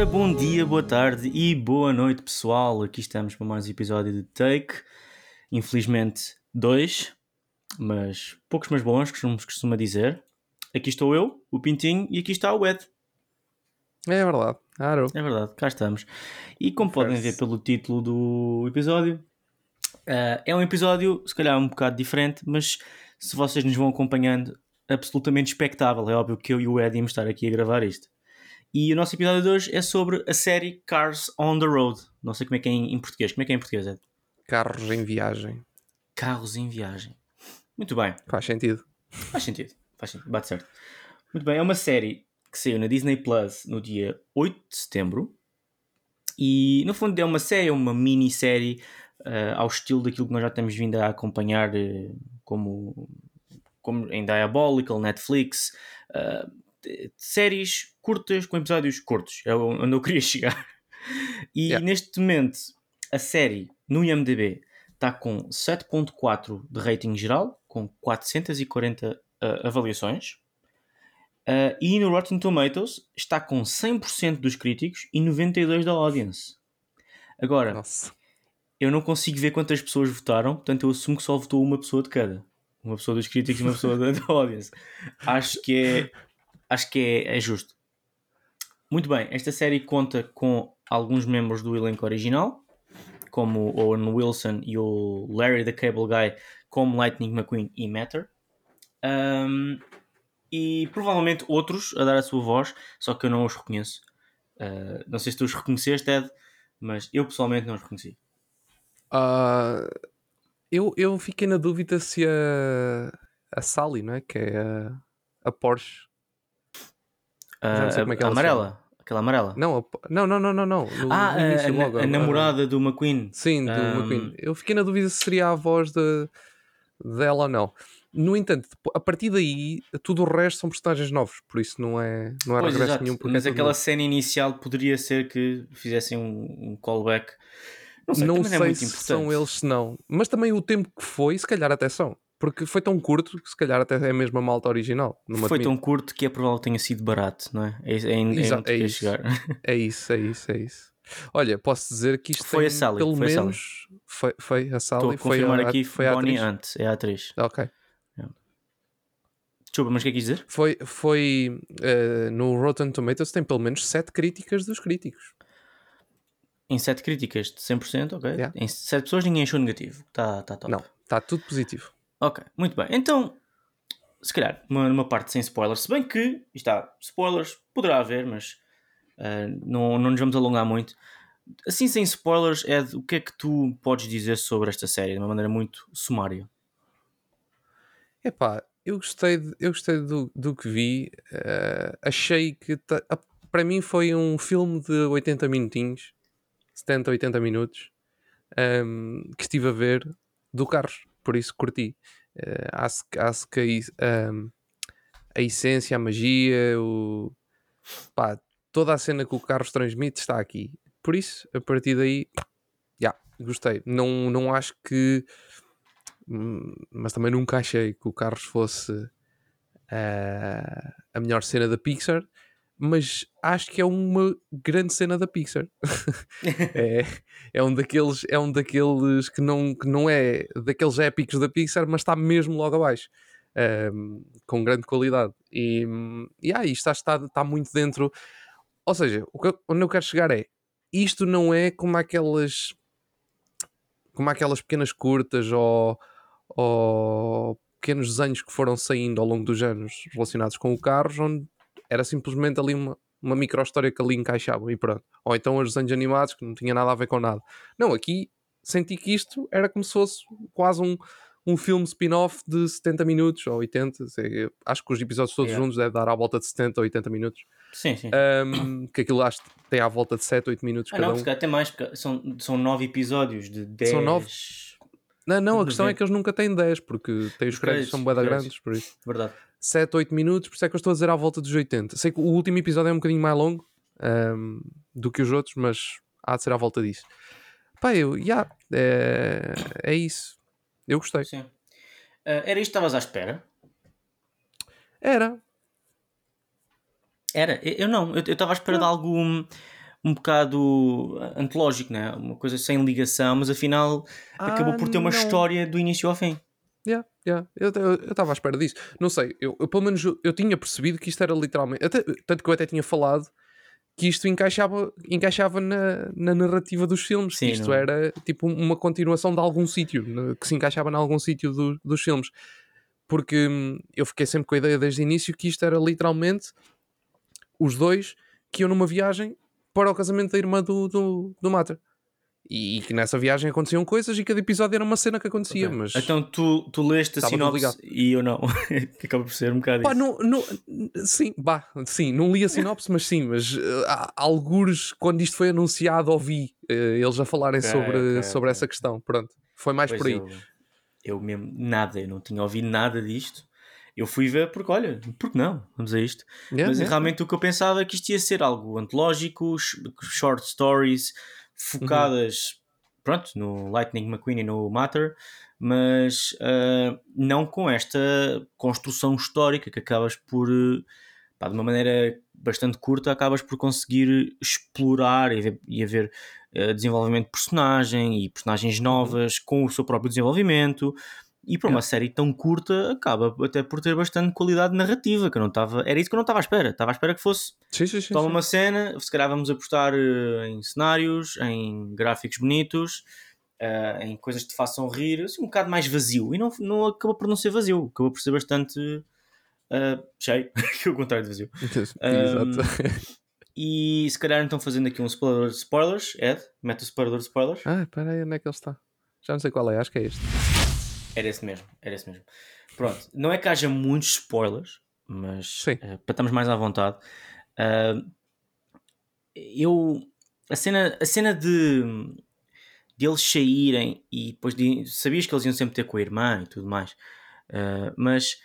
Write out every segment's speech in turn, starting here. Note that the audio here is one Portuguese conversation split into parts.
Ora, bom dia, boa tarde e boa noite, pessoal. Aqui estamos para mais um episódio de Take. Infelizmente, dois, mas poucos mas bons, como se costuma dizer. Aqui estou eu, o Pintinho, e aqui está o Ed. É verdade, claro. É verdade, cá estamos. E como podem ver pelo título do episódio, uh, é um episódio, se calhar, um bocado diferente, mas se vocês nos vão acompanhando, absolutamente espectável. É óbvio que eu e o Ed íamos estar aqui a gravar isto. E o nosso episódio de hoje é sobre a série Cars on the Road. Não sei como é que é em, português. Como é que é em português, Ed? Carros em viagem. Carros em viagem. Muito bem. Faz sentido. Faz sentido. Faz sentido. Bate certo. Muito bem. É uma série que saiu na Disney Plus no dia 8 de setembro. E no fundo é uma série, é uma minissérie uh, ao estilo daquilo que nós já temos vindo a acompanhar uh, como, como em Diabolical, Netflix. Uh, séries curtas com episódios curtos. É onde eu queria chegar. E yeah. neste momento a série no IMDB está com 7.4 de rating geral, com 440 uh, avaliações. Uh, e no Rotten Tomatoes está com 100% dos críticos e 92% da audience. Agora, Nossa. eu não consigo ver quantas pessoas votaram, portanto eu assumo que só votou uma pessoa de cada. Uma pessoa dos críticos e uma pessoa da, audience. Acho que é, acho que é, é justo. Muito bem, esta série conta com alguns membros do elenco original, como o Owen Wilson e o Larry the Cable Guy, como Lightning McQueen e Matter. Um, e provavelmente outros a dar a sua voz, só que eu não os reconheço. Uh, não sei se tu os reconheceste, Ted, mas eu pessoalmente não os reconheci. Uh, eu, eu fiquei na dúvida se a, a Sally, não é? que é a, a Porsche. Uh, é amarela? Aquela amarela? Não, não, não, não, não. não. No, ah, no a, logo, a, a, namorada do McQueen. Sim, do um... McQueen. Eu fiquei na dúvida se seria a voz de, dela ou não. No entanto, a partir daí, tudo o resto são personagens novos, por isso não é, não é regresso exato. nenhum. Mas aquela novo. cena inicial poderia ser que fizessem um, um callback. Não sei, não sei é se são eles, se não. Mas também o tempo que foi, se calhar até são. Porque foi tão curto que se calhar até é mesmo a malta original. Foi tão curto que é provável que tenha sido barato, não é? É, é, é, é isso. Chegar. é isso, é isso, é isso. Olha, posso dizer que isto foi a Sally, pelo foi menos a foi, foi a Sally. Estou a confirmar aqui, foi a Bonnie Hunt, é a atriz. Ok. Desculpa, mas o que é que quis dizer? Foi, foi uh, no Rotten Tomatoes tem pelo menos 7 críticas dos críticos. Em 7 críticas de 100%, ok. Yeah. Em 7 pessoas ninguém achou negativo. Está tá top. Não, está tudo positivo. Ok, muito bem. Então, se calhar, uma, parte sem spoilers. Se bem que, está, spoilers poderá haver, mas uh, não, não nos vamos alongar muito. Assim, sem spoilers, Ed, o que é que tu podes dizer sobre esta série de uma maneira muito sumária? Epá, eu gostei, de, eu gostei do, do que vi. Uh, achei que ta, para mim foi um filme de 80 minutinhos, 70, 80 minutos, um, ehm, que estive a ver do Carros, por isso curti. Uh, acho, acho que a, a essência, a magia, o, pá, toda a cena que o Carros transmite está aqui. Por isso, a partir daí, já, yeah, gostei. Não, não acho que Hum, mas também nunca achei que o Carros fosse uh, a melhor cena da Pixar, mas acho que é uma grande cena da Pixar. é, é, um daqueles, é um daqueles que não, que não é daqueles épicos da Pixar, mas está mesmo logo abaixo. Um, ehm, com grande qualidade e, e ah, isto está, está muito dentro ou seja, o que, onde eu quero chegar é isto não é como aquelas como aquelas pequenas curtas ou, ou pequenos desenhos que foram saindo ao longo dos anos relacionados com o carro, onde era simplesmente ali uma, uma micro história que ali encaixava e pronto. Ou então os desenhos animados que não tinha nada a ver com nada. Não, aqui senti que isto era como se fosse quase um, um filme spin-off de 70 minutos ou 80. Sei, acho que os episódios todos yeah. juntos devem dar à volta de 70 ou 80 minutos. Sim, sim. Um, que aquilo acho que tem à volta de 7, 8 minutos ah, cada não, um. Até mais, porque são, são 9 episódios de 10. São 9 não, não, a questão é que eles nunca têm 10, porque têm os créditos, são boeda grandes, por isso. Verdade. 7, 8 minutos, por isso é que eu estou a dizer à volta dos 80. Sei que o último episódio é um bocadinho mais longo um, do que os outros, mas há de ser à volta disso. Pá, eu, já, yeah, é, é isso. Eu gostei. Sim. Uh, era isto que estavas à espera? Era. Era? Eu não, eu estava à espera não. de algo um bocado antológico, né? uma coisa sem ligação, mas afinal Ah, acabou por ter uma não. história do início ao fim. Yeah, yeah. Eu estava à espera disso. Não sei, eu, eu, pelo menos eu, eu tinha percebido que isto era literalmente. até- tanto que eu até tinha falado que isto encaixava, encaixava na, na narrativa dos filmes. Sim, isto não- era tipo uma continuação de algum sítio, né, que se encaixava em algum sítio do- dos filmes. Porque hum, eu fiquei sempre com a ideia desde o início que isto era literalmente os dois que iam numa viagem para o casamento da irmã do, do, do Mater. E, que nessa viagem aconteciam coisas e cada episódio era uma cena que acontecia, Ok. mas... Então tu, tu leste a sinopse e eu não. acaba por ser um bocado Pá, isso. não, não, sim, bah, sim, não li a sinopse, mas sim, mas uh, há algures, quando isto foi anunciado, ouvi uh, eles a falarem Ok, sobre, ok, sobre essa questão. Pronto, foi mais Pois por aí. eu, eu mesmo, nada, eu não tinha ouvido nada disto. Eu fui ver porque, olha, porque não? Vamos a isto. Yeah, Mas yeah. realmente o que eu pensava é que isto ia ser algo antológico, sh- short stories, focadas, pronto, no Lightning McQueen e no Matter, mas ah, não com esta construção histórica que acabas por, pá, de uma maneira bastante curta, acabas por conseguir explorar e haver, e haver eh, desenvolvimento de personagem e personagens novas com o seu próprio desenvolvimento. E para uma série tão curta, acaba até por ter bastante qualidade narrativa. Que eu não estava, era isso que eu não estava à espera. Estava à espera que fosse Sim, sim, sim. toma uma cena, se calhar vamos apostar eh, em cenários, em gráficos bonitos, eh, em coisas que te façam rir, assim, um bocado mais vazio. E não, não acabou por não ser vazio, acabou por ser bastante eh, cheio, que é o contrário de vazio. Exato. E se calhar então fazendo aqui um spoiler de spoilers, Ed, mete o spoiler de spoilers. ah, espera aí, onde é que ele está? Já não sei qual é, acho que é este. Era esse mesmo, era esse mesmo. Pronto, não é que haja muitos spoilers, mas eh, para estarmos mais à vontade, ah, eu a cena, a cena de, de eles saírem e depois de, sabias que eles iam sempre ter com a irmã e tudo mais, ah, mas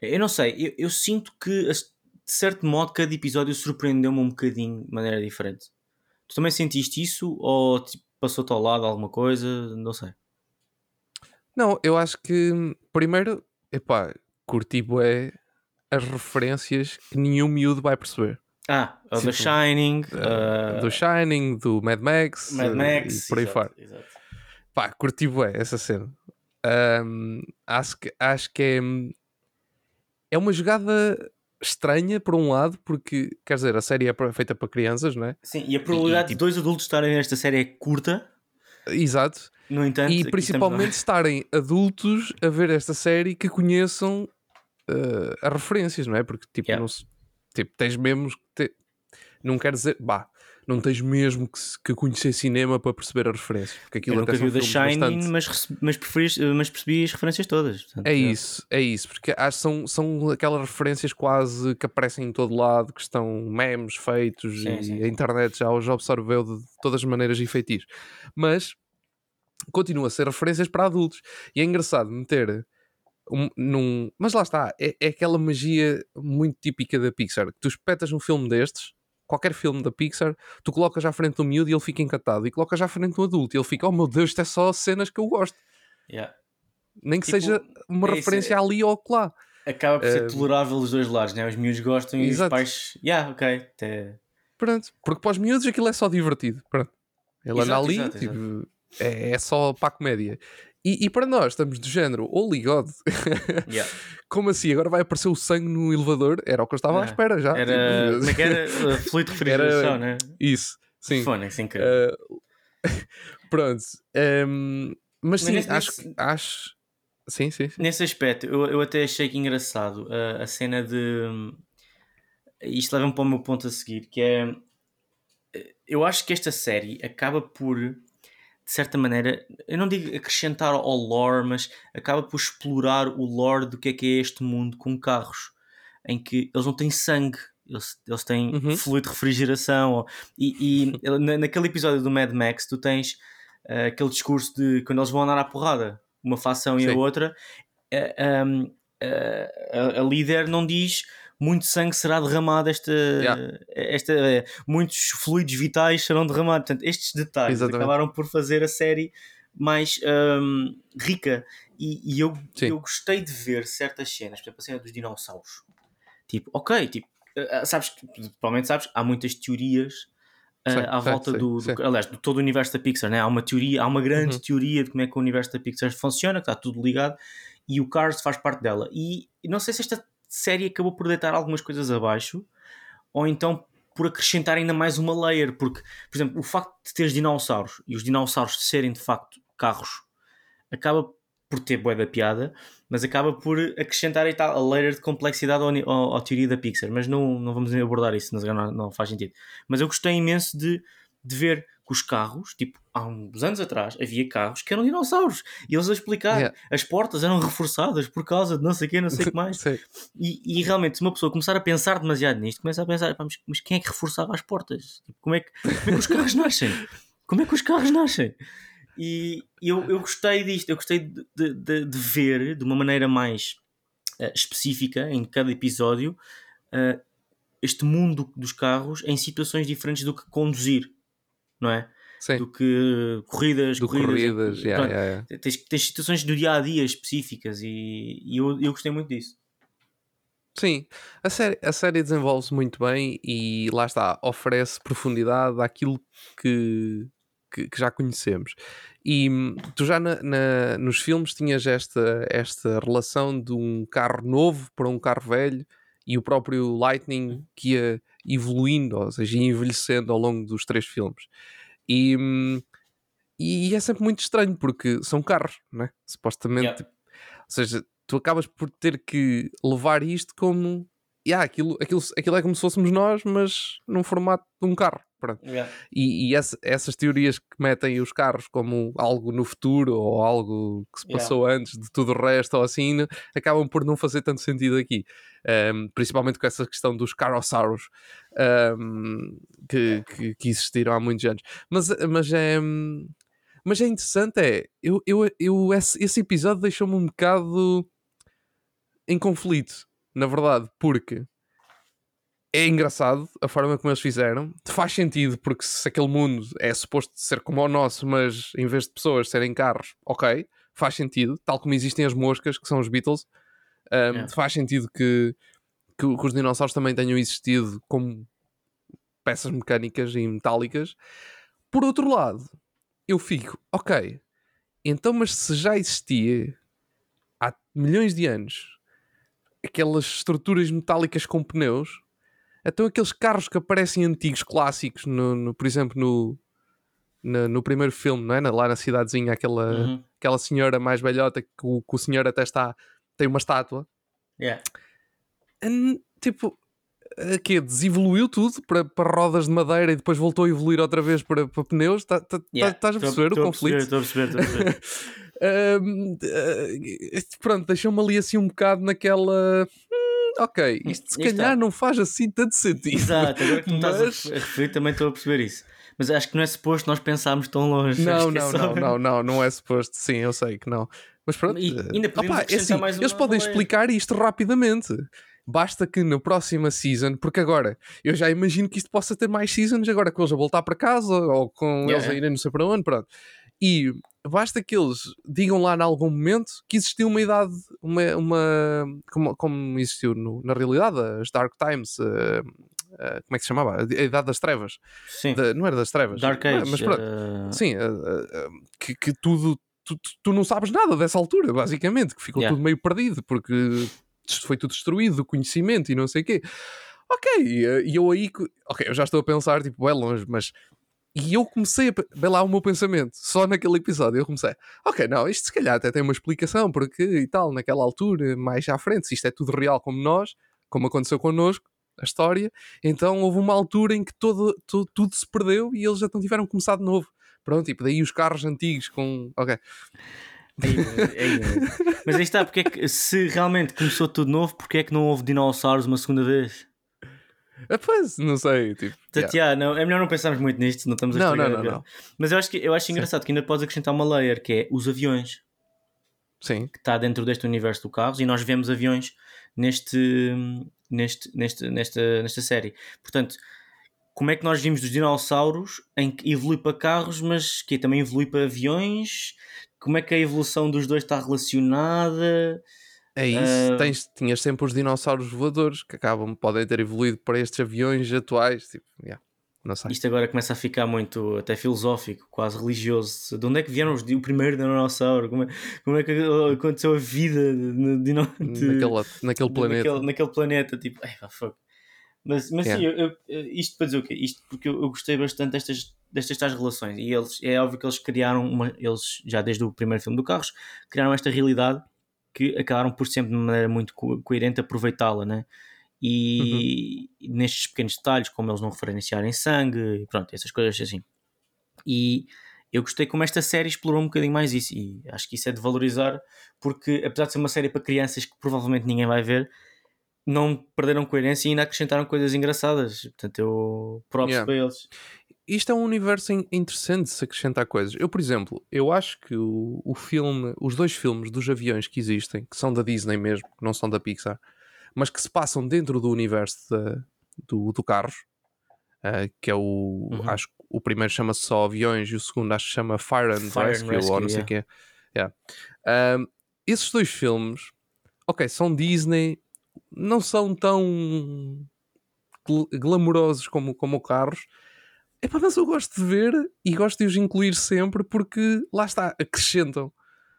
eu não sei, eu, eu sinto que de certo modo cada episódio surpreendeu-me um bocadinho de maneira diferente. Tu também sentiste isso ou tipo, passou-te ao lado alguma coisa? Não sei. Não, eu acho que, primeiro, epá, curti bué as referências que nenhum miúdo vai perceber. Ah, o The Tipo, Shining, Uh, do Shining, do Mad Max, Mad uh, Max, e por aí exato, fora. exato. Pá, curti bué essa cena. Ahm, acho, que, acho que é, é uma jogada estranha, por um lado, porque, quer dizer, a série é feita para crianças, não é? Sim, e a probabilidade tipo- de dois adultos estarem nesta série é curta, Exato. no entanto. e principalmente estarem adultos a ver esta série que conheçam uh, as referências, não é? Porque, tipo, Yeah. não se- tipo tens mesmo que ter... Não quer dizer... Bah, não tens mesmo que, que conhecer cinema para perceber as referências. Porque Eu aquilo nunca até vi o The Shining, bastante... mas, rece- mas, preferis- mas percebi as referências todas. portanto, É isso, é isso, porque acho são, são aquelas referências quase que aparecem em todo lado, que estão memes feitos Sim, e sim. a internet já os absorveu de todas as maneiras e feitiços. Mas continua a ser referências para adultos. E é engraçado meter um, num. Mas lá está, é, é aquela magia muito típica da Pixar. Que tu espetas um filme destes, qualquer filme da Pixar, tu colocas à frente do miúdo e ele fica encantado, e colocas à frente do adulto e ele fica, oh meu Deus, isto é só cenas que eu gosto. Yeah. Nem que Tipo, seja uma é isso, referência é- ali ou lá. Acaba por ser Eh, tolerável os dois lados, né? Os miúdos gostam e Exato. os pais. Yeah, ok. Até... Pronto, porque para os miúdos aquilo é só divertido. Pronto. Ele anda Exato, ali, exato, tipo, É, é só para a comédia. E, e para nós estamos do género, holy God, Yeah. como assim? Agora vai aparecer o sangue no elevador? Era o que eu estava à espera já. Era. Tipo, Como é que era? Uh, Fluido de refrigeração, né? Isso, sim. Fone, sem querer. Eh, pronto. Ehm, mas Mas sim, nesse- acho, nesse- acho. Sim, sim, sim. Nesse aspecto, eu, eu até achei que engraçado uh, a cena de. Isto leva-me para o meu ponto a seguir, que é. Eu acho que esta série acaba por, de certa maneira, eu não digo acrescentar ao lore, mas acaba por explorar o lore do que é que é este mundo com carros, em que eles não têm sangue, eles, eles têm Uhum. fluido de refrigeração. ou- e e na- naquele episódio do Mad Max, tu tens uh, aquele discurso de quando eles vão andar à porrada, uma facção e a Sim. outra, a, um, a- a- a líder não diz muito sangue será derramado esta, Yeah. esta eh, muitos fluidos vitais serão derramados portanto estes detalhes Exatamente. acabaram por fazer a série mais um, rica e, e eu, Sim. eu gostei de ver certas cenas por exemplo a cena dos dinossauros tipo ok tipo eh, sabes provavelmente sabes há muitas teorias à volta sei, do, do- aliás, de todo o universo da Pixar, né? Há uma teoria, há uma grande Uhum. teoria de como é que o universo da Pixar funciona, que está tudo ligado, e o Cars faz parte dela. E não sei se esta série acabou por deitar algumas coisas abaixo, ou então por acrescentar ainda mais uma layer, porque, por exemplo, o facto de teres dinossauros e os dinossauros serem de facto carros acaba por ter bué da piada, mas acaba por acrescentar tal, a layer de complexidade à teoria da Pixar. Mas não, não vamos abordar isso, não, não faz sentido. Mas eu gostei imenso de, de ver que os carros, tipo, há uns anos atrás, havia carros que eram dinossauros e eles a explicar Yeah. as portas eram reforçadas por causa de não sei o que, não sei o que mais. E, e realmente, se uma pessoa começar a pensar demasiado nisto, começa a pensar, "Pá, mas, mas quem é que reforçava as portas? Tipo, como, é que, como é que os carros nascem? Como é que os carros nascem? E eu, eu gostei disto, eu gostei de, de- de- ver de uma maneira mais eh, específica em cada episódio eh, este mundo dos carros em situações diferentes do que conduzir, não é? Sim. Do que corridas, Do corridas, corridas, yeah, pronto, yeah, yeah. Tens, tens situações do dia a dia específicas e, e eu, eu gostei muito disso. Sim, a série, a série desenvolve-se muito bem e lá está, oferece profundidade àquilo que, que, que já conhecemos. E hum, tu já na- na- nos filmes tinhas esta, esta relação de um carro novo para um carro velho e o próprio Lightning que ia evoluindo, ou seja, envelhecendo ao longo dos três filmes. E, e é sempre muito estranho porque são carros, né? Supostamente Yeah. ou seja, tu acabas por ter que levar isto como. Yeah, aquilo, aquilo, aquilo é como se fôssemos nós, mas num formato de um carro. Pronto. E, e essa- essas teorias que metem os carros como algo no futuro ou algo que se Yeah. passou antes de tudo o resto ou assim, acabam por não fazer tanto sentido aqui. Um, principalmente com essa questão dos carossauros um, que, que, que existiram há muitos anos. Mas, mas é. Mas é interessante, é. Eu, eu, eu, esse, esse episódio deixou-me um bocado em conflito, na verdade, porque é engraçado a forma como eles fizeram. Faz sentido, porque se aquele mundo é suposto ser como o nosso, mas em vez de pessoas serem carros, ok, faz sentido. Tal como existem as moscas, que são os Beatles, um, Yeah. faz sentido que, que, que os dinossauros também tenham existido como peças mecânicas e metálicas. Por outro lado, eu fico, ok, então, mas se já existia há milhões de anos aquelas estruturas metálicas com pneus, então aqueles carros que aparecem antigos, clássicos, no, no- por exemplo, no, na- no primeiro filme, não é? Lá na cidadezinha, aquela, Uhum. aquela senhora mais velhota que o, que o senhor até está, tem uma estátua. Yeah. Tipo, que desevoluiu tudo para, para rodas de madeira e depois voltou a evoluir outra vez para, para pneus. Tá- tá- tá- Yeah. Estás a perceber tô o conflito? Estou a perceber, estou a perceber. Hum, eh, pronto, deixou-me ali assim um bocado naquela. "Hum, ok, isto se está. calhar não faz assim tanto sentido. Exato, agora que tu me estás a Mas- ref- a referir também estou a perceber isso. Mas acho que não é suposto nós pensarmos tão longe. Não, que é não, não, não, não, não é suposto. Sim, eu sei que não. Mas pronto, E eh, ainda podemos opá, é assim, mais eles podem explicar isto rapidamente. Basta que na próxima season, porque agora eu já imagino que isto possa ter mais seasons agora com eles a voltar para casa ou com Yeah. eles a irem não sei para onde, pronto. E basta que eles digam lá em algum momento que existiu uma idade, uma, uma como, como existiu no- na realidade, as Dark Times, eh, eh, como é que se chamava? A Idade das Trevas. Sim. Da- não era das Trevas. Dark Age. Mas pronto. eh, Sim, que, que tudo. Tu, tu- não sabes nada dessa altura, basicamente, que ficou Yeah. tudo meio perdido, porque foi tudo destruído, o conhecimento e não sei o quê. Ok, e eu aí. Ok, eu já estou a pensar, tipo, é longe, mas. E eu comecei a. Vê lá o meu pensamento, só naquele episódio. Eu comecei, ok, não, isto se calhar até tem uma explicação, porque e tal, naquela altura, mais à frente, se isto é tudo real como nós, como aconteceu connosco, a história, então houve uma altura em que todo, tu- tudo se perdeu e eles já não tiveram que começar de novo. Pronto, tipo, daí os carros antigos com. Ok. aí, aí, aí. Mas aí está, porque é que se realmente começou tudo novo, porque é que não houve dinossauros uma segunda vez? Ah, Pois, não sei, tipo. Portanto, yeah. yeah, não, é melhor não pensarmos muito nisto, não estamos a Não, não, não, não. Mas eu acho, que, eu acho engraçado que ainda podes acrescentar uma layer que é os aviões. Sim, que está dentro deste universo do carros e nós vemos aviões neste, neste, neste, nesta, nesta série. Portanto, como é que nós vimos dos dinossauros em que evolui para carros, mas que também evolui para aviões? Como é que a evolução dos dois está relacionada? É isso. Ah. Tens, tinhas sempre os dinossauros voadores que acabam, podem ter evoluído para estes aviões atuais. Tipo, yeah. Isto agora começa a ficar muito até filosófico, quase religioso. De onde é que vieram os, o primeiro dinossauro? Como é, como é que aconteceu a vida de, de, de, naquele, naquele planeta? Naquele, naquele planeta, tipo, ai, fuck. Mas, mas yeah. sim, eu, eu, isto para dizer o quê? Isto porque eu, eu, gostei bastante destas, destas tais relações e eles, é óbvio que eles criaram uma, eles já desde o primeiro filme do Carros, criaram esta realidade que acabaram por sempre de maneira muito co coerente aproveitá-la, né? E uhum. nestes pequenos detalhes, como eles não referenciarem sangue, pronto, essas coisas assim. E eu gostei como esta série explorou um bocadinho mais isso, e acho que isso é de valorizar, porque apesar de ser uma série para crianças que provavelmente ninguém vai ver, não perderam coerência e ainda acrescentaram coisas engraçadas. Portanto, eu próprio yeah. para eles. Isto é um universo interessante de se acrescentar coisas. Eu, por exemplo, eu acho que o, o filme, os dois filmes dos aviões que existem, que são da Disney mesmo, que não são da Pixar, mas que se passam dentro do universo de, do, do Carros, uh, que é o. Uhum. Acho que o primeiro chama-se só Aviões e o segundo acho que chama Fire and Fire Rescue, and Rescue ou não sei o yeah. quê. Yeah. Um, esses dois filmes, ok, são Disney, não são tão gl glamourosos como, como o Carros. Epá, mas eu gosto de ver e gosto de os incluir sempre porque lá está, acrescentam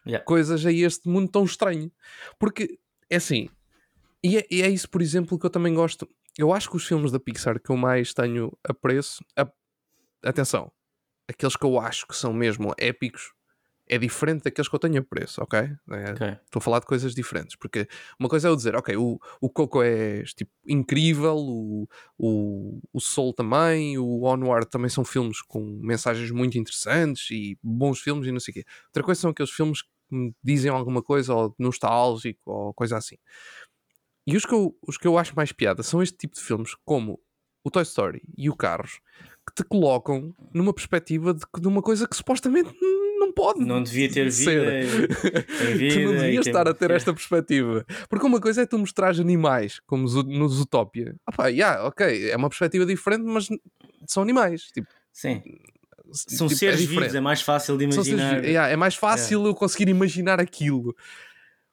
yeah. coisas a este mundo tão estranho. Porque é assim, e é, e é, isso, por exemplo, que eu também gosto. Eu acho que os filmes da Pixar que eu mais tenho apreço, a, atenção, aqueles que eu acho que são mesmo épicos, é diferente daqueles que eu tenho apreço, ok? É, okay. Estou a falar de coisas diferentes, porque uma coisa é eu dizer, ok, o, o Coco é tipo, incrível, o, o, o Soul também, o Onward também são filmes com mensagens muito interessantes e bons filmes e não sei o quê. Outra coisa são aqueles filmes que me dizem alguma coisa, ou nostálgico, ou coisa assim. E os que, eu, os que eu acho mais piada são este tipo de filmes, como o Toy Story e o Carros, que te colocam numa perspectiva de, de uma coisa que supostamente não pode. Não devia ter vida. vida tu não devias estar a ter esta perspectiva. Porque uma coisa é tu mostrares animais, como no Zootopia. Ah pá, yeah, ok, é uma perspectiva diferente, mas são animais. Tipo, Sim. São tipo, seres é vivos, é mais fácil de imaginar. Seres, yeah, é mais fácil yeah. eu conseguir imaginar aquilo.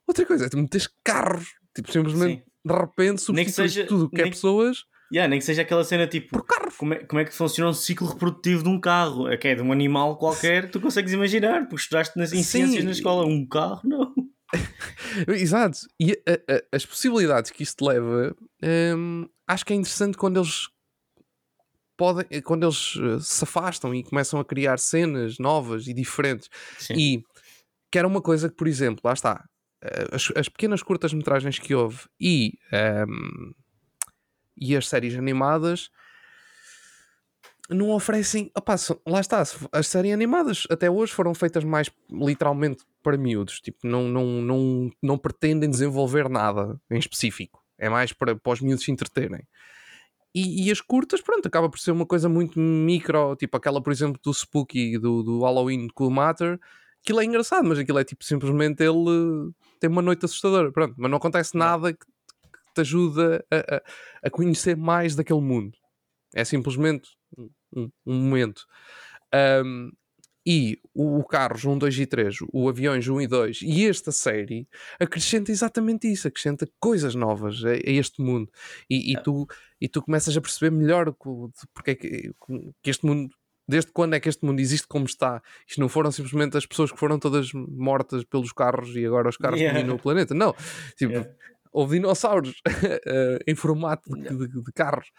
Outra coisa é tu metes carros Tipo, simplesmente Sim. de repente substitui tudo que é pessoas. Yeah, nem que seja aquela cena tipo por carro. Como, é, como é que funciona um ciclo reprodutivo de um carro? É que é de um animal qualquer, tu consegues imaginar, porque estudaste nas, em ciências na escola. Um carro, não. Exato. E a, a, as possibilidades que isto leva, hum, acho que é interessante quando eles podem, quando eles eh, se afastam e começam a criar cenas novas e diferentes. Sim. E que era uma coisa que, por exemplo, lá está, eh, as, as pequenas curtas-metragens que houve e, um, e as séries animadas não oferecem. Opa, lá está, as séries animadas até hoje foram feitas mais literalmente para miúdos, tipo, não, não, não, não pretendem desenvolver nada em específico, é mais para, para os miúdos se entreterem. E, e, as curtas, pronto, acaba por ser uma coisa muito micro, tipo aquela, por exemplo, do Spooky, do, do Halloween Cool Matter, aquilo é engraçado, mas aquilo é tipo simplesmente ele tem uma noite assustadora, pronto, mas não acontece nada que te ajuda a, a, a, conhecer mais daquele mundo. É simplesmente um, um momento. Um, e o Carros 1, 2 e 3, o Aviões 1 e 2 e esta série acrescenta exatamente isso, acrescenta coisas novas a, a este mundo e, e, é. tu, e tu começas a perceber melhor porque é que, que este mundo desde quando é que este mundo existe como está? Isto não foram simplesmente as pessoas que foram todas mortas pelos carros e agora os carros yeah. dominam o planeta. Não. Tipo, yeah. Houve dinossauros eh, em formato de, de, de carros.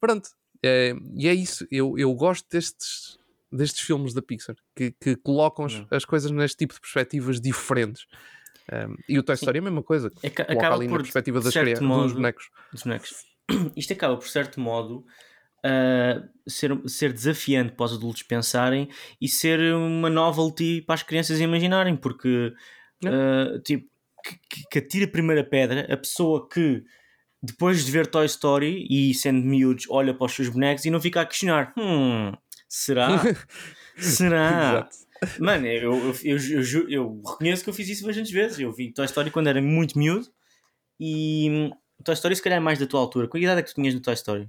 Pronto. É, e é isso. Eu, eu gosto destes, destes filmes da Pixar que, que colocam as, as, coisas neste tipo de perspectivas diferentes. Um, e o Toy Story é a mesma coisa. É, acaba ali por, na perspectiva das crianças, dos bonecos. Dos bonecos. Isto acaba, por certo modo, uh, ser, ser desafiante para os adultos pensarem e ser uma novelty para as crianças imaginarem, porque uh, tipo, que, que atira a primeira pedra, a pessoa que depois de ver Toy Story e sendo miúdos olha para os seus bonecos e não fica a questionar: hum, será? será? Mano, eu, eu, eu, eu, reconheço que eu fiz isso bastantes vezes. Eu vi Toy Story quando era muito miúdo e hum, Toy Story se calhar é mais da tua altura. Qual idade é que tu tinhas no Toy Story?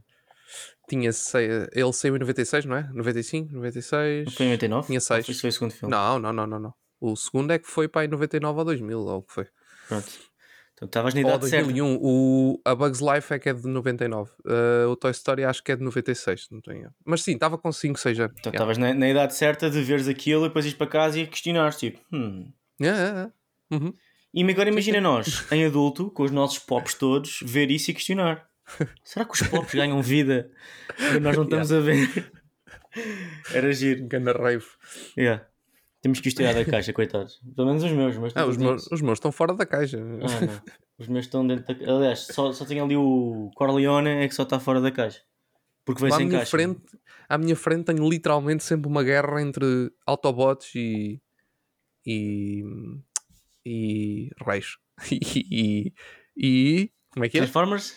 tinha sei, ele saiu em 96, não é? 95, 96. Não foi em 99? Tinha 6. Isso foi o segundo filme. Não, não, não, não, não. O segundo é que foi para em 99 ou 2000, ou o que foi. Pronto. Então estavas na idade certa. 2001. O, a Bugs Life é que é de 99. Uh, o Toy Story acho que é de 96, não tenho. Mas sim, estava com 5, 6 anos. Então Yeah. estavas na, na idade certa de veres aquilo e depois ires para casa e questionares, tipo, hum. Yeah, yeah, yeah. Uhum. E agora imagina nós, em adulto, com os nossos pops todos, ver isso e questionar. Será que os pops ganham vida e nós não estamos a ver? Era giro. Ganda rave. Yeah. Temos que os tirar da caixa, coitados. Pelo menos os meus. Mas Ah, os, meus, os meus estão fora da caixa. Ah, não. Os meus estão dentro da Aliás, só, só tem ali o Corleone é que só está fora da caixa. Porque à sem minha, caixa. frente, à minha frente tenho literalmente sempre uma guerra entre Autobots e. e. e. reis. E. e. como é que é? Transformers?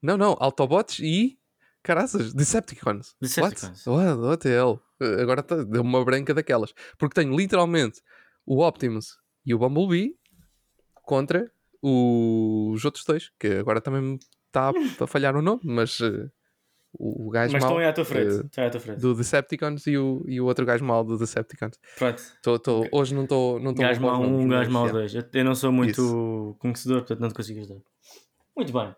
Não, não, Autobots e. Caraças, Decepticons. Decepticons. What, what the hell? Uh, Agora tá, deu uma branca daquelas. Porque tenho literalmente o Optimus e o Bumblebee contra os outros dois, que agora também está a falhar o nome, mas uh, o, o gajo Mas estão frente. uh, Estão à tua frente. do Decepticons e o, e o outro gajo mau do Decepticons. Pronto. Tô, tô, Hoje não estou não tô Gajo nomes, um, mas, gajo yeah. dois. Eu, eu não sou muito conhecedor, portanto não te consigo ajudar. Muito bem.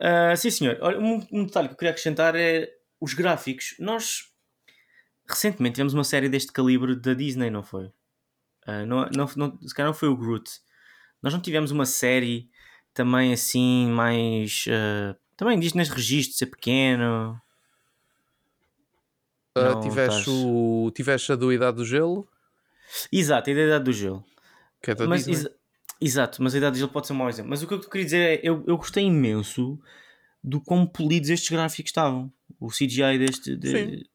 Ah, sim, senhor. Olha, um, um detalhe que eu queria acrescentar é os gráficos. Nós recentemente tivemos uma série deste calibre da Disney, não foi? Ah, não, não, não, se calhar não foi o Groot. Nós não tivemos uma série também assim, mais. ah, também diz neste registro ser pequeno. Uh, Não tiveste, estás- o, tiveste a do Idade do Gelo, Exato, a Idade do Gelo. que é da Mas, Disney. exa- exato, mas a idade dele pode ser um mau exemplo. Mas o que eu queria dizer é, eu, eu gostei imenso do quão polidos estes gráficos estavam. O CGI deste. De.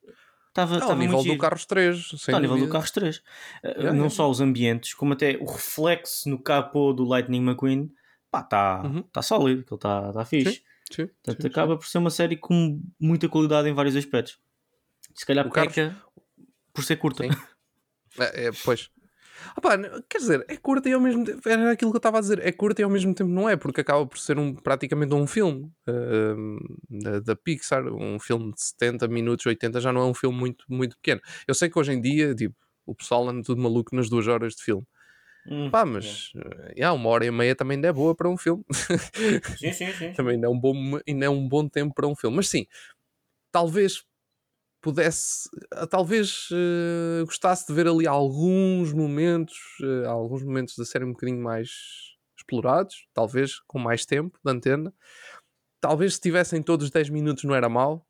Estava, Ah, ao nível muito do. Carros 3. Sem Está ao nível do. Carros 3. Uh, Yeah, não yeah. só os ambientes, como até o reflexo no capô do Lightning McQueen. Pá, está Uhum. tá sólido, aquilo está tá fixe. Sim, Portanto, sim, acaba por ser uma série com muita qualidade em vários aspectos. Se calhar O peca por ser curta. Sim. É, é, pois. N- quer dizer, é curta e ao mesmo tempo. Era aquilo que eu estava a dizer. É curta e ao mesmo tempo não é, porque acaba por ser um, praticamente um filme ahm, da, da Pixar. Um filme de 70 minutos, 80, já não é um filme muito, muito pequeno. Eu sei que hoje em dia, tipo, o pessoal anda tudo maluco nas duas horas de filme. Hum, Pá, mas eh, yeah, uma hora e meia também ainda é boa para um filme. Sim, sim, sim. também ainda é um bom, ainda é um bom tempo para um filme. Mas sim, talvez pudesse, ah, talvez eh, gostasse de ver ali alguns momentos, eh, alguns momentos da série um bocadinho mais explorados, talvez com mais tempo de antena. Talvez se tivessem todos 10 minutos não era mau,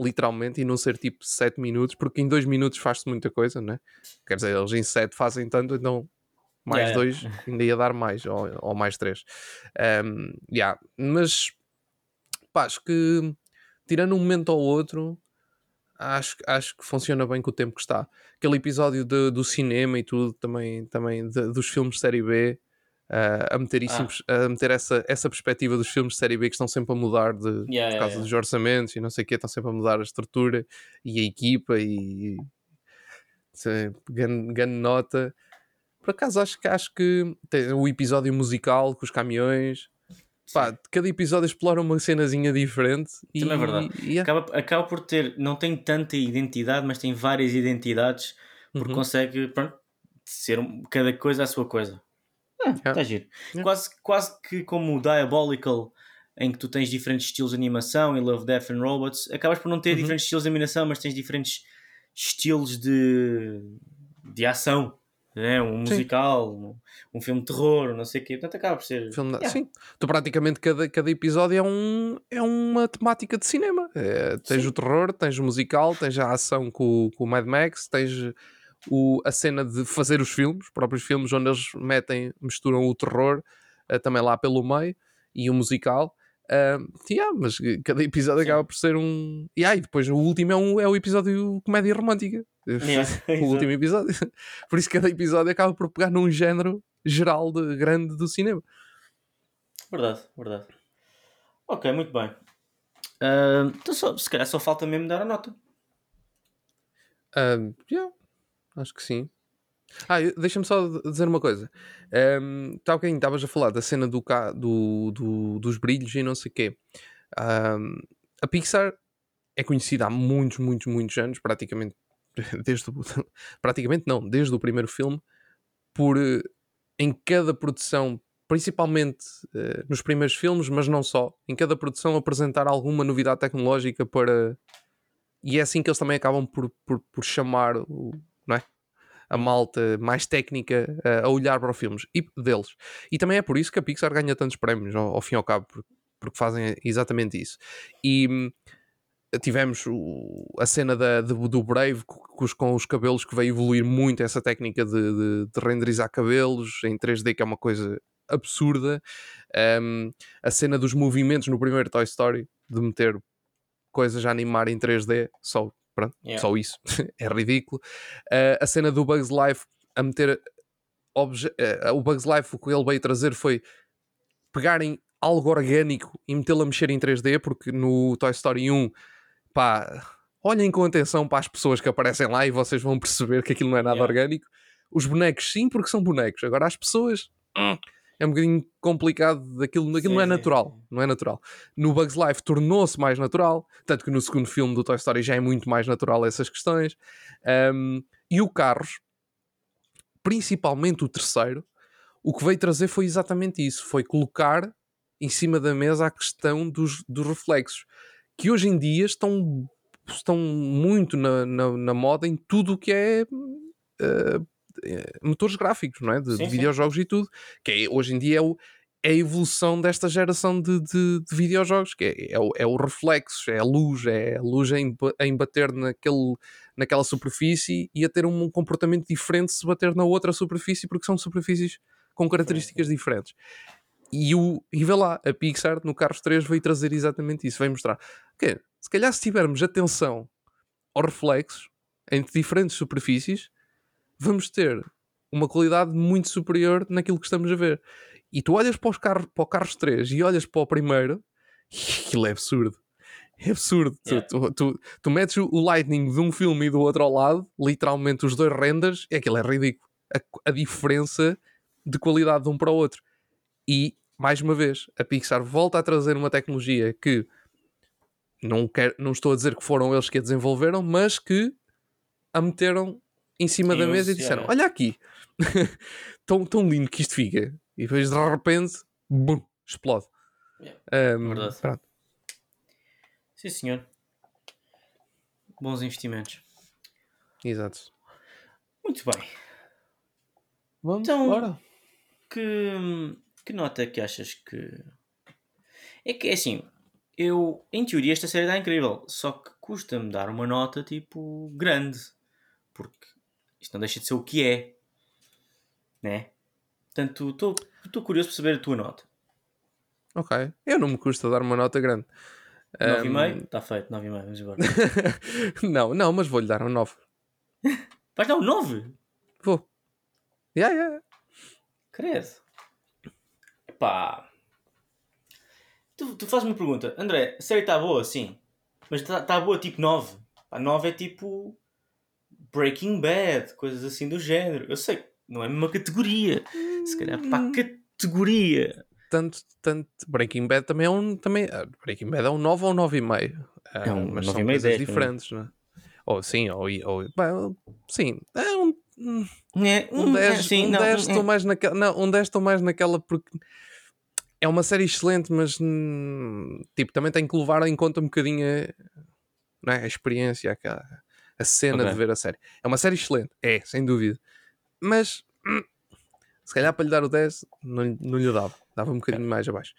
literalmente, e não ser tipo 7 minutos, porque em 2 minutos faz-se muita coisa, né? Quer dizer, eles em 7 fazem tanto, então mais Yeah, 2 ainda ia dar mais, ou, ou mais 3. Um, yeah. Mas pá, acho que tirando um momento ao outro, acho, acho que funciona bem com o tempo que está. Aquele episódio de- do cinema e tudo, também, também de- dos filmes de série B, ah, a meter, isso Ah. a meter essa, essa perspectiva dos filmes de série B que estão sempre a mudar de, Yeah, por yeah, causa yeah. dos orçamentos e não sei o que, estão sempre a mudar a estrutura e a equipa e grande nota. Por acaso acho que acho que tem o episódio musical com os caminhões. Pá, cada episódio explora uma cenazinha diferente e, Também é verdade. e acaba, acaba por ter, não tem tanta identidade, mas tem várias identidades, porque Uhum. consegue pronto, ser cada coisa a sua coisa. Ah, Yeah. Está giro. Yeah. Quase, quase que como o Diabolical, em que tu tens diferentes estilos de animação, e Love, Death and Robots, acabas por não ter Uhum. diferentes estilos de animação, mas tens diferentes estilos de, de ação. Né? Um musical, um, um filme de terror, não sei o quê. Portanto, acaba por ser. Filme Yeah. Sim, tu praticamente cada, cada episódio é, um, é uma temática de cinema. É, tens Sim. o terror, tens o musical, tens a ação com, o- com o Mad Max, tens o, a cena de fazer os filmes, os próprios filmes onde eles metem, misturam o terror eh, também lá pelo meio e o musical. Ah, yeah, mas cada episódio Sim. acaba por ser um. E aí, depois o último é, um, é o episódio comédia romântica. O último episódio. Por isso cada episódio acaba por pegar num género geral de, grande do cinema. Verdade, verdade. Ok, muito bem. Ah, então, só, se calhar só falta mesmo dar a nota. Ah, yeah, acho que sim. Ah, eu- deixa-me só dizer uma coisa. Um, tá estavas a falar da cena do, ca- do, do- dos brilhos e não sei o quê. Um, a Pixar é conhecida há muitos, muitos, muitos anos, praticamente desde o, praticamente não, desde o primeiro filme, por eh, em cada produção principalmente uh, nos primeiros filmes, mas não só, em cada produção apresentar alguma novidade tecnológica para. E é assim que eles também acabam por, por, por chamar o, não é? a malta mais técnica uh, a olhar para os filmes e deles. E também é por isso que a Pixar ganha tantos prémios, ao, ao fim e ao cabo, porque, porque fazem exatamente isso. E hum, tivemos o, a cena da, de, do Brave com os, com os, cabelos que veio evoluir muito essa técnica de, de, de, renderizar cabelos em 3D, que é uma coisa absurda. Um, a cena dos movimentos no primeiro Toy Story, de meter coisas a animar em 3D, só, pronto, yeah. só isso, é ridículo. Uh, a cena do Bugs Life a meter uh, o Bugs Life, o que ele veio trazer foi pegarem algo orgânico e metê-lo a mexer em 3D, porque no Toy Story 1 pá, olhem com atenção para as pessoas que aparecem lá e vocês vão perceber que aquilo não é nada yeah. orgânico. Os bonecos, sim, porque são bonecos. Agora, as pessoas, hum, é um bocadinho complicado. Daquilo, daquilo sim, não é natural. Não é natural. No Bugs Life tornou-se mais natural. Tanto que no segundo filme do Toy Story já é muito mais natural essas questões. Um, e o Carros, principalmente o terceiro, o que veio trazer foi exatamente isso. Foi colocar em cima da mesa a questão dos, dos reflexos que hoje em dia estão, estão muito na, na, na moda em tudo o que é uh, motores gráficos, não é? De, sim, de videojogos sim. e tudo. Que é, hoje em dia é, o, é a evolução desta geração de, de, de videojogos, que é, é, o, é o reflexo, é a luz, é a luz em, em bater naquele, naquela superfície e a ter um comportamento diferente se bater na outra superfície, porque são superfícies com características diferentes. E, o, e vê lá, a Pixar no Carros 3 veio trazer exatamente isso, veio mostrar que se calhar se tivermos atenção aos reflexos entre diferentes superfícies, vamos ter uma qualidade muito superior naquilo que estamos a ver. E tu olhas para, os carros, para o Carros 3 e olhas para o primeiro, aquilo é absurdo. É absurdo. Yeah. Tu, tu, tu, tu, metes o Lightning de um filme e do outro ao lado, literalmente os dois renders, e aquilo é ridículo. A, a diferença de qualidade de um para o outro. E mais uma vez, a Pixar volta a trazer uma tecnologia que não, quer, não estou a dizer que foram eles que a desenvolveram, mas que a meteram em cima Sim, da mesa e disseram: Olha aqui, tão, tão lindo que isto fica. E depois de repente, bum, explode. Yeah, um, verdade. Pronto. Sim, senhor. Bons investimentos. Exato. Muito bem. Vamos então, embora. Que que nota é que achas que. É que é assim, eu, em teoria, esta série está incrível, só que custa-me dar uma nota tipo grande, porque isto não deixa de ser o que é, né? Portanto, estou curioso por saber a tua nota. Ok, eu não me custa dar uma nota grande. 9,5? Um... Está feito, 9,5, vamos embora. não, não, mas vou-lhe dar um 9. Vais dar um 9? Vou. Yeah, yeah. Credo. Pá. Tu, tu fazes uma pergunta, André, a série está boa, sim. Mas está tá boa tipo 9. A 9 é tipo. Breaking Bad, coisas assim do género. Eu sei, não é a mesma categoria. Se calhar para a hum. categoria. Tanto, tanto. Breaking Bad também é um. Também, ah, Breaking Bad é um 9 ou um 9,5. É, é um mas 9 são coisas 10, diferentes, não é? Ou sim, ou, ou bem, sim, é um é, um 10, é, sim, um não, 10 estou é. mais naquela. Não, um 10 estou mais naquela porque é uma série excelente, mas hum, tipo, também tem que levar em conta um bocadinho a, é? a experiência, a, a cena okay. de ver a série. É uma série excelente, é, sem dúvida. Mas hum, se calhar para lhe dar o 10 não, não lhe dava, dava um bocadinho mais abaixo.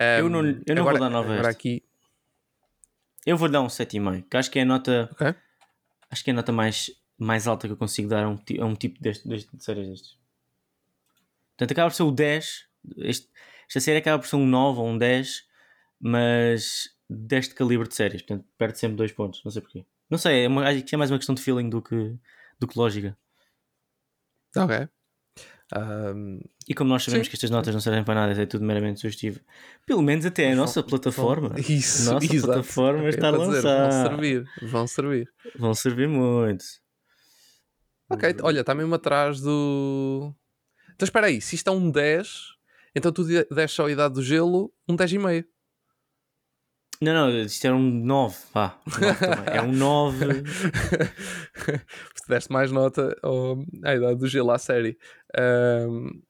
Um, eu não, eu não agora, vou dar 9 agora aqui Eu vou dar um 7,5, que acho que é a nota. Okay. Acho que é a nota mais mais alta que eu consigo dar a um, a um tipo deste, deste, de séries destes. Portanto, acaba por ser o 10. Este, esta série acaba por ser um 9 ou um 10, mas deste calibre de séries. Portanto, perde sempre 2 pontos. Não sei porquê. Não sei, é uma, acho que é mais uma questão de feeling do que, do que lógica. Ok. Um, e como nós sabemos sim. que estas notas não servem para nada, é tudo meramente sugestivo, pelo menos até a nossa plataforma, isso, nossa exato. plataforma está a lançar. Dizer, vão servir, vão servir. Vão servir muito. Ok, olha, está mesmo atrás do. Então espera aí, se isto é um 10, então tu deste só a idade do gelo um 10,5. Não, não, isto era um 9, pá. É um 9. tu deste mais nota à idade do gelo à série. Um,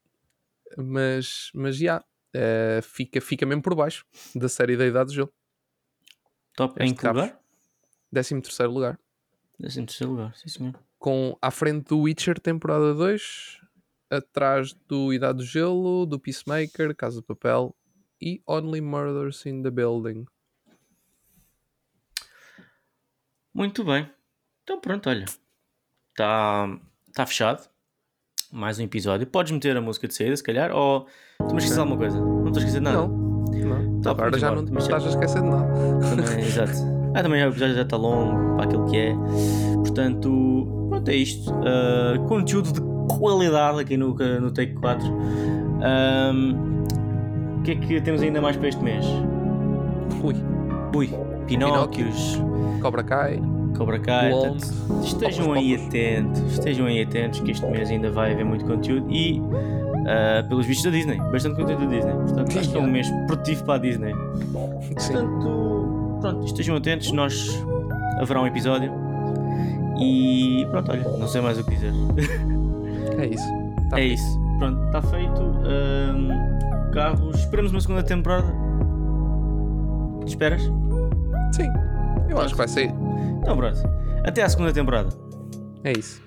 Mas, mas já, eh, fica, fica mesmo por baixo da série da Idade do Gelo. Top. Em Este que lugar? Carlos. 13 terceiro lugar. Décimo terceiro lugar, sim senhor. Com à frente do Witcher temporada 2, atrás do Idade do Gelo, do Peacemaker, Casa de Papel e Only Murders in the Building. Muito bem. Então pronto, olha. Está tá fechado. Mais um episódio. Podes meter a música de saída, se calhar, ou tu me esqueces alguma coisa? Não estou a esquecer de nada? Não, não. Tá, Agora já não te estás a esquecer de nada. Também, exato. Ah, também o episódio já está longo para aquilo que é. Portanto, é isto. Ah, conteúdo de qualidade aqui no, no Take 4. Ahm, o que é que temos ainda mais para este mês? Ui, Ui, Pinóquios, Cobra Kai, Cobra Kai. Portanto, estejam aí atentos, estejam aí atentos que este mês ainda vai haver muito conteúdo e ah, pelos vistos da Disney, bastante conteúdo da Disney. Portanto, acho que é um mês produtivo para a Disney. Sim. Portanto, pronto, estejam atentos, nós haverá um episódio. E pronto, olha, não sei mais o que dizer. É isso. Tá é feito. isso, pronto, está feito. Ahm, carros, esperamos uma segunda temporada. Esperas? Sim, eu acho que vai sair. Então pronto, até à segunda temporada. É isso.